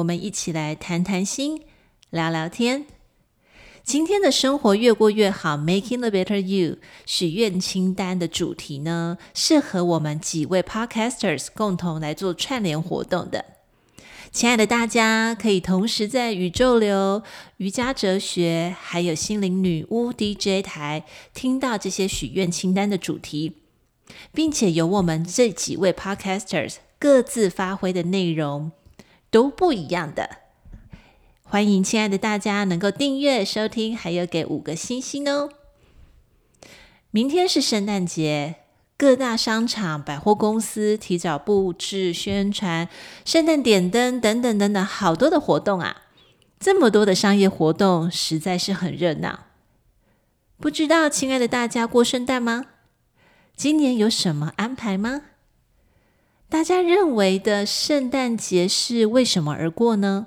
我们一起来谈谈心，聊聊天。今天的生活越过越好，Making the Better You 许愿清单的主题呢，适合我们几位 Podcasters 共同来做串联活动的。亲爱的大家，可以同时在宇宙流、瑜伽哲学，还有心灵女巫 DJ 台听到这些许愿清单的主题，并且由我们这几位 Podcasters 各自发挥的内容。都不一样的，欢迎亲爱的大家能够订阅收听，还有给五个星星哦。明天是圣诞节，各大商场、百货公司提早布置、宣传圣诞点灯等等等等，好多的活动啊！这么多的商业活动，实在是很热闹。不知道亲爱的大家过圣诞吗？今年有什么安排吗？大家认为的圣诞节是为什么而过呢？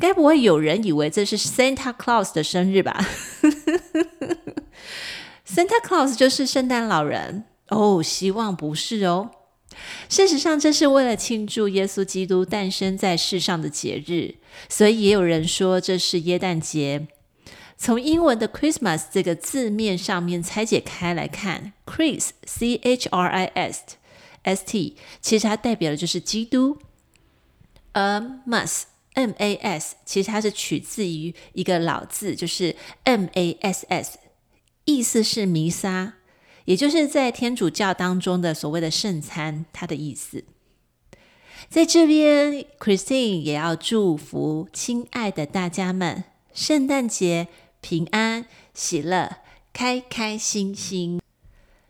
该不会有人以为这是 Santa Claus 的生日吧？Santa Claus 就是圣诞老人哦，希望不是哦。事实上，这是为了庆祝耶稣基督诞生在世上的节日，所以也有人说这是耶诞节。从英文的 Christmas 这个字面上面拆解开来看，Chris C H R I S。St 其实它代表的就是基督，而 Mas M A S 其实它是取自于一个老字，就是 M A S S，意思是弥撒，也就是在天主教当中的所谓的圣餐，它的意思。在这边，Christine 也要祝福亲爱的大家们，圣诞节平安喜乐，开开心心。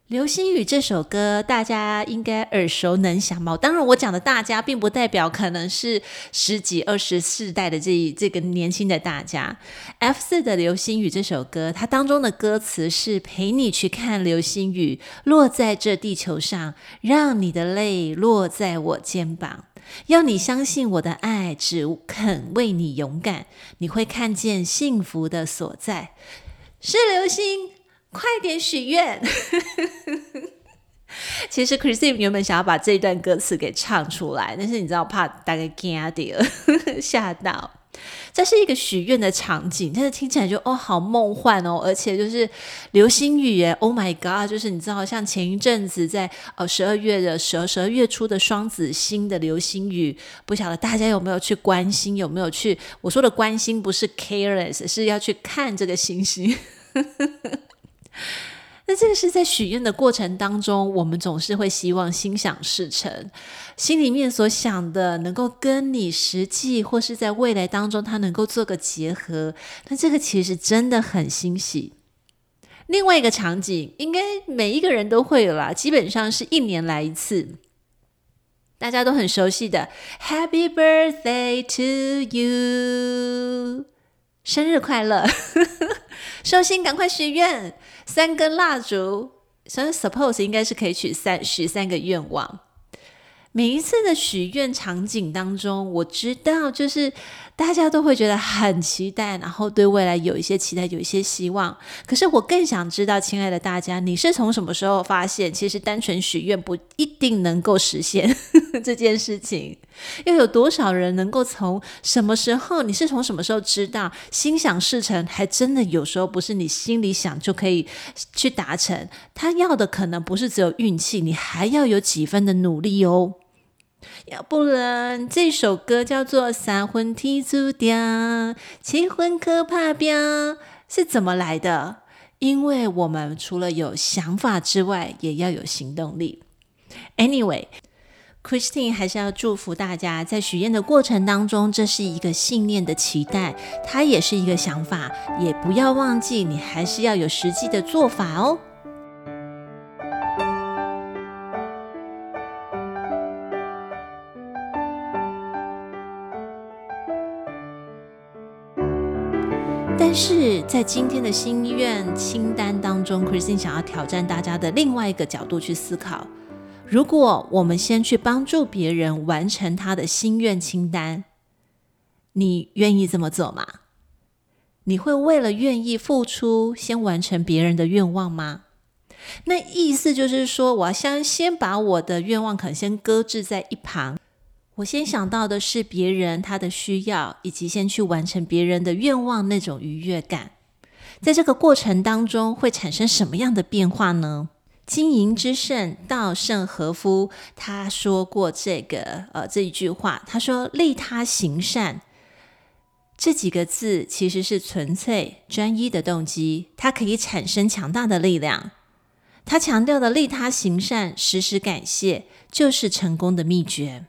流星雨这首歌，大家应该耳熟能详吧？当然，我讲的大家，并不代表可能是十几、二十世代的这这个年轻的大家。F 四的流星雨这首歌，它当中的歌词是陪你去看流星雨落在这地球上，让你的泪落在我肩膀，要你相信我的爱，只肯为你勇敢，你会看见幸福的所在，是流星。快点许愿！其实 Christine 原本想要把这一段歌词给唱出来，但是你知道，怕大家惊到 吓到。这是一个许愿的场景，但是听起来就哦，好梦幻哦，而且就是流星雨耶，Oh my God！就是你知道，像前一阵子在呃十二月的十二十二月初的双子星的流星雨，不晓得大家有没有去关心，有没有去？我说的关心不是 careless，是要去看这个星星。那这个是在许愿的过程当中，我们总是会希望心想事成，心里面所想的能够跟你实际或是在未来当中，它能够做个结合。那这个其实真的很欣喜。另外一个场景，应该每一个人都会有啦，基本上是一年来一次，大家都很熟悉的 “Happy Birthday to you”，生日快乐。寿星，赶快许愿，三根蜡烛。所以，suppose 应该是可以许三许三个愿望。每一次的许愿场景当中，我知道就是大家都会觉得很期待，然后对未来有一些期待，有一些希望。可是我更想知道，亲爱的大家，你是从什么时候发现，其实单纯许愿不一定能够实现 这件事情？又有多少人能够从什么时候？你是从什么时候知道，心想事成，还真的有时候不是你心里想就可以去达成。他要的可能不是只有运气，你还要有几分的努力哦。要不然，这首歌叫做《三魂天注定》，七魂可怕变，是怎么来的？因为我们除了有想法之外，也要有行动力。Anyway，Christine 还是要祝福大家，在许愿的过程当中，这是一个信念的期待，它也是一个想法，也不要忘记，你还是要有实际的做法哦。是在今天的心愿清单当中，Christine 想要挑战大家的另外一个角度去思考：如果我们先去帮助别人完成他的心愿清单，你愿意这么做吗？你会为了愿意付出，先完成别人的愿望吗？那意思就是说，我要先先把我的愿望可能先搁置在一旁。我先想到的是别人他的需要，以及先去完成别人的愿望那种愉悦感。在这个过程当中，会产生什么样的变化呢？经营之圣稻盛和夫他说过这个呃这一句话，他说：“利他行善这几个字其实是纯粹专一的动机，它可以产生强大的力量。他强调的利他行善，时时感谢，就是成功的秘诀。”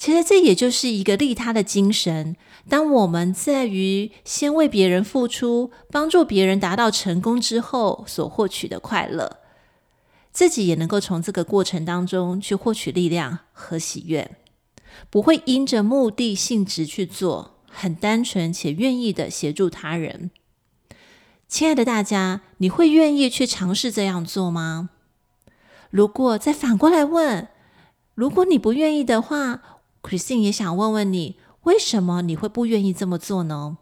其实这也就是一个利他的精神。当我们在于先为别人付出，帮助别人达到成功之后所获取的快乐，自己也能够从这个过程当中去获取力量和喜悦，不会因着目的性质去做，很单纯且愿意的协助他人。亲爱的大家，你会愿意去尝试这样做吗？如果再反过来问，如果你不愿意的话，Christine 也想问问你，为什么你会不愿意这么做呢？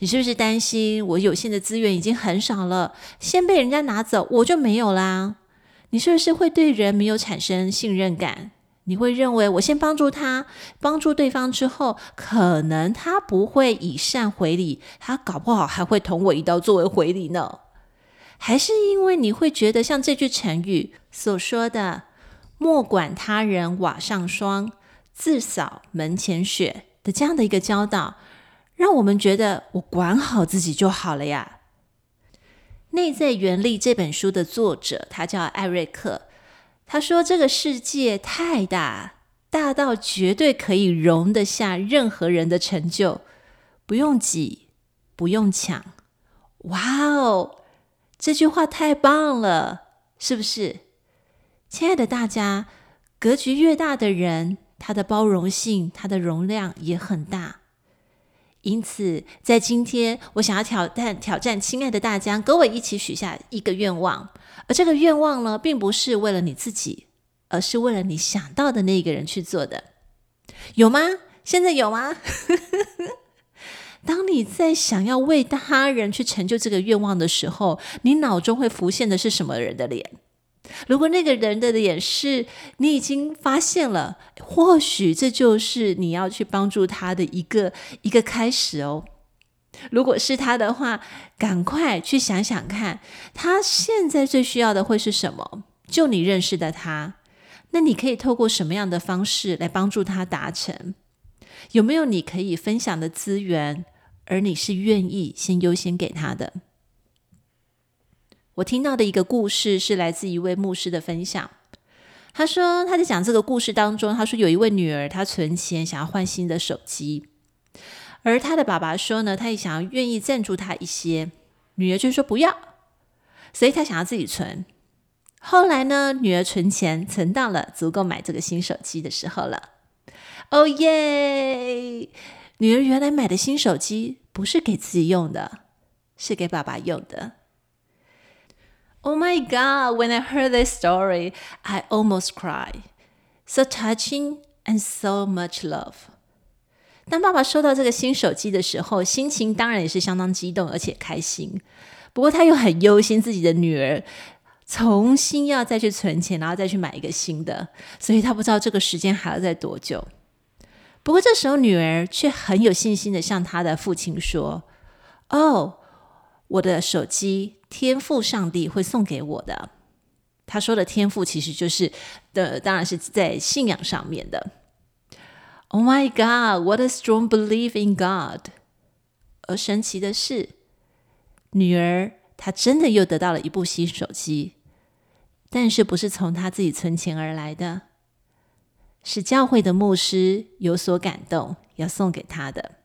你是不是担心我有限的资源已经很少了，先被人家拿走，我就没有啦？你是不是会对人没有产生信任感？你会认为我先帮助他，帮助对方之后，可能他不会以善回礼，他搞不好还会捅我一刀作为回礼呢？还是因为你会觉得像这句成语所说的“莫管他人瓦上霜”。自扫门前雪的这样的一个教导，让我们觉得我管好自己就好了呀。内在原力这本书的作者，他叫艾瑞克。他说：“这个世界太大，大到绝对可以容得下任何人的成就，不用挤，不用抢。”哇哦，这句话太棒了，是不是？亲爱的大家，格局越大的人，它的包容性，它的容量也很大。因此，在今天，我想要挑战挑战，亲爱的大家，跟我一起许下一个愿望。而这个愿望呢，并不是为了你自己，而是为了你想到的那个人去做的。有吗？现在有吗？当你在想要为他人去成就这个愿望的时候，你脑中会浮现的是什么人的脸？如果那个人的脸是你已经发现了，或许这就是你要去帮助他的一个一个开始哦。如果是他的话，赶快去想想看，他现在最需要的会是什么？就你认识的他，那你可以透过什么样的方式来帮助他达成？有没有你可以分享的资源，而你是愿意先优先给他的？我听到的一个故事是来自一位牧师的分享。他说他在讲这个故事当中，他说有一位女儿，她存钱想要换新的手机，而他的爸爸说呢，他也想要愿意赞助他一些，女儿就说不要，所以他想要自己存。后来呢，女儿存钱存到了足够买这个新手机的时候了。哦耶！女儿原来买的新手机不是给自己用的，是给爸爸用的。Oh my God! When I heard this story, I almost cried. So touching and so much love. 当爸爸收到这个新手机的时候，心情当然也是相当激动而且开心。不过他又很忧心自己的女儿重新要再去存钱，然后再去买一个新的，所以他不知道这个时间还要再多久。不过这时候女儿却很有信心的向他的父亲说：“哦，我的手机。”天赋上帝会送给我的。他说的天赋其实就是的，当然是在信仰上面的。Oh my God, what a strong belief in God！而神奇的是，女儿她真的又得到了一部新手机，但是不是从她自己存钱而来的，是教会的牧师有所感动要送给她的。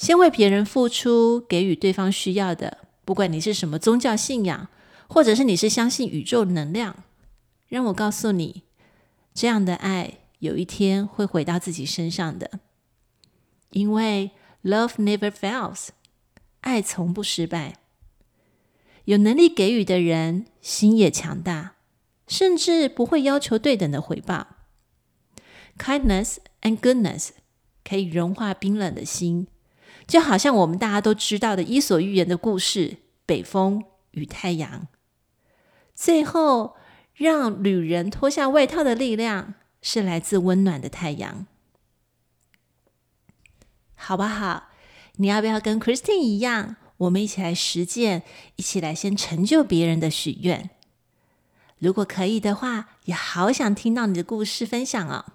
先为别人付出，给予对方需要的。不管你是什么宗教信仰，或者是你是相信宇宙能量，让我告诉你，这样的爱有一天会回到自己身上的。因为 Love never fails，爱从不失败。有能力给予的人，心也强大，甚至不会要求对等的回报。Kindness and goodness 可以融化冰冷的心，就好像我们大家都知道的《伊索寓言》的故事：北风与太阳。最后，让旅人脱下外套的力量，是来自温暖的太阳。好不好？你要不要跟 Christine 一样？我们一起来实践，一起来先成就别人的许愿。如果可以的话，也好想听到你的故事分享哦。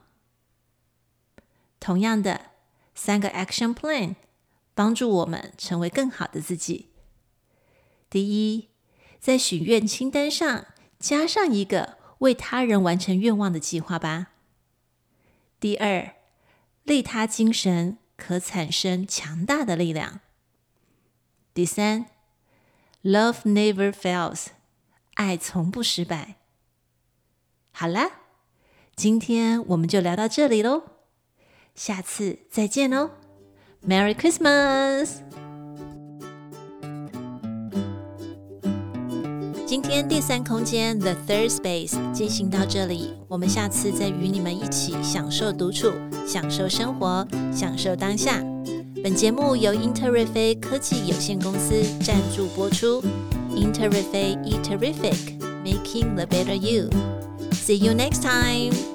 同样的，三个 Action Plan 帮助我们成为更好的自己。第一，在许愿清单上加上一个为他人完成愿望的计划吧。第二，利他精神可产生强大的力量。第三，Love never fails，爱从不失败。好啦，今天我们就聊到这里喽，下次再见哦 ，Merry Christmas！今天第三空间 The Third Space 进行到这里，我们下次再与你们一起享受独处，享受生活，享受当下。本节目由 Interific 科技有限公司赞助播出。Interific, eat terrific, making the better you. See you next time.